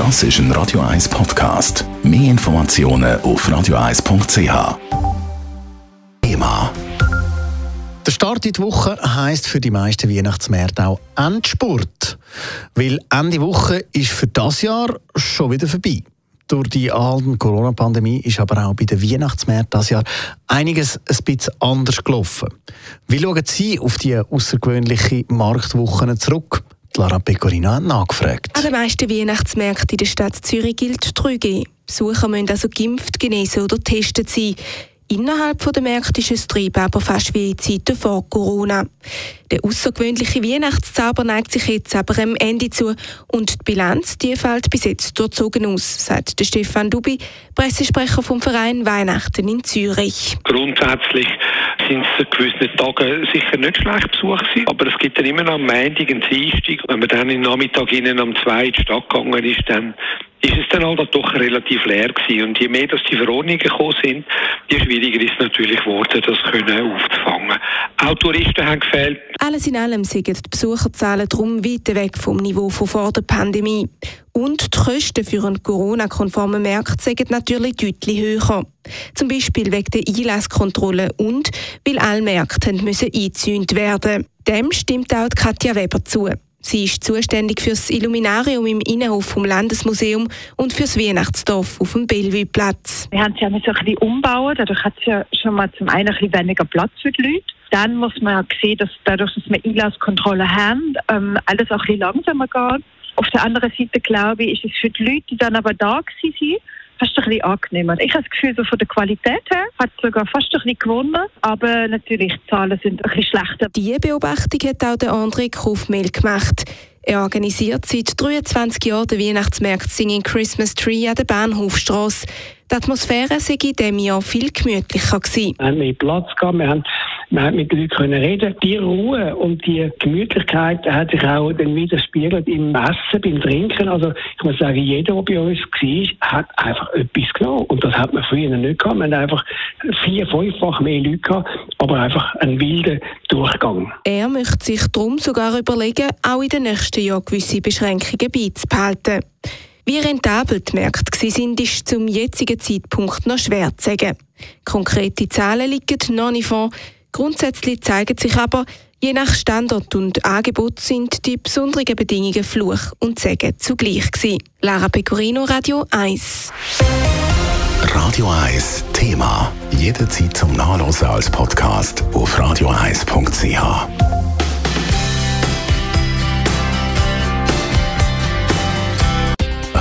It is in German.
Das ist ein Radio 1 Podcast. Mehr Informationen auf radio1.ch. Thema. Der Start in die Woche heisst für die meisten Weihnachtsmärkte auch Endspurt. Weil Ende Woche ist für das Jahr schon wieder vorbei. Durch die anhaltende Corona-Pandemie ist aber auch bei den Weihnachtsmärkten das Jahr einiges ein bisschen anders gelaufen. Wie schauen Sie auf die außergewöhnliche Marktwochen zurück? Lara Pecorino hat nachgefragt. An den meisten Weihnachtsmärkten in der Stadt Zürich gilt 3G. Besucher müssen also geimpft, genesen oder getestet sein. Innerhalb der Märkte ist es Treiben aber fast wie in Zeiten vor Corona. Der außergewöhnliche Weihnachtszauber neigt sich jetzt aber am Ende zu und die Bilanz die fällt bis jetzt durchzogen aus, sagt der Stefan Dubi, Pressesprecher vom Verein Weihnachten in Zürich. Grundsätzlich sind es an gewissen Tagen sicher nicht schlecht besucht gewesen, aber es gibt dann immer noch am Montag und Dienstag, wenn man dann im Nachmittag innen am 2 in die Stadt gegangen ist, dann ist es dann halt doch relativ leer gewesen. Und je mehr dass die Verordnungen gekommen sind, je schwieriger ist es natürlich geworden, das können aufzufangen. Auch Touristen haben gefehlt. Alles in allem sind die Besucherzahlen darum weit weg vom Niveau von vor der Pandemie. Und die Kosten für einen Corona-konformen Markt sind natürlich deutlich höher. Zum Beispiel wegen der Einlasskontrolle und weil alle Märkte müssen eingezäunt werden. Dem stimmt auch Katja Weber zu. Sie ist zuständig für das Illuminarium im Innenhof vom Landesmuseum und für das Weihnachtsdorf auf dem Bellevue-Platz. Wir haben es ja so ein bisschen umbauen, dadurch hat es ja schon mal zum einen ein bisschen weniger Platz für die Leute. Dann muss man ja sehen, dass dadurch, dass wir Einlasskontrolle haben, ähm, alles auch ein bisschen langsamer geht. Auf der anderen Seite, glaube ich, ist es für die Leute, die dann aber da sind, fast ein bisschen angenehmer. Ich habe das Gefühl, so von der Qualität her hat es sogar fast ein bisschen gewonnen, aber natürlich, die Zahlen sind ein bisschen schlechter. Diese Beobachtung hat auch der André Kaufmehl gemacht. Er organisiert seit 23 Jahren den Weihnachtsmarkt Singing Christmas Tree an der Bahnhofstrasse. Die Atmosphäre sei in diesem Jahr viel gemütlicher gewesen. Wir haben mehr Platz gehabt, wir haben man hat mit den Leuten können reden. Die Ruhe und die Gemütlichkeit hat sich auch dann widerspiegelt im Essen, beim Trinken. Also ich muss sagen, jeder, der bei uns war, hat einfach etwas genommen. Und das hat man früher nicht gehabt. Man hat einfach vier, fünffach mehr Leute gehabt, aber einfach einen wilden Durchgang. Er möchte sich darum sogar überlegen, auch in den nächsten Jahren gewisse Beschränkungen beizubehalten. Wie rentabel die Märkte sind, ist zum jetzigen Zeitpunkt noch schwer zu sagen. Konkrete Zahlen liegen noch nicht vor. Grundsätzlich zeigen sich aber, je nach Standort und Angebot sind die besonderen Bedingungen Fluch und Segen zugleich gewesen. Lara Pecorino, Radio 1. Radio 1 Thema. Jederzeit zum Nachlesen als Podcast auf radio1.ch.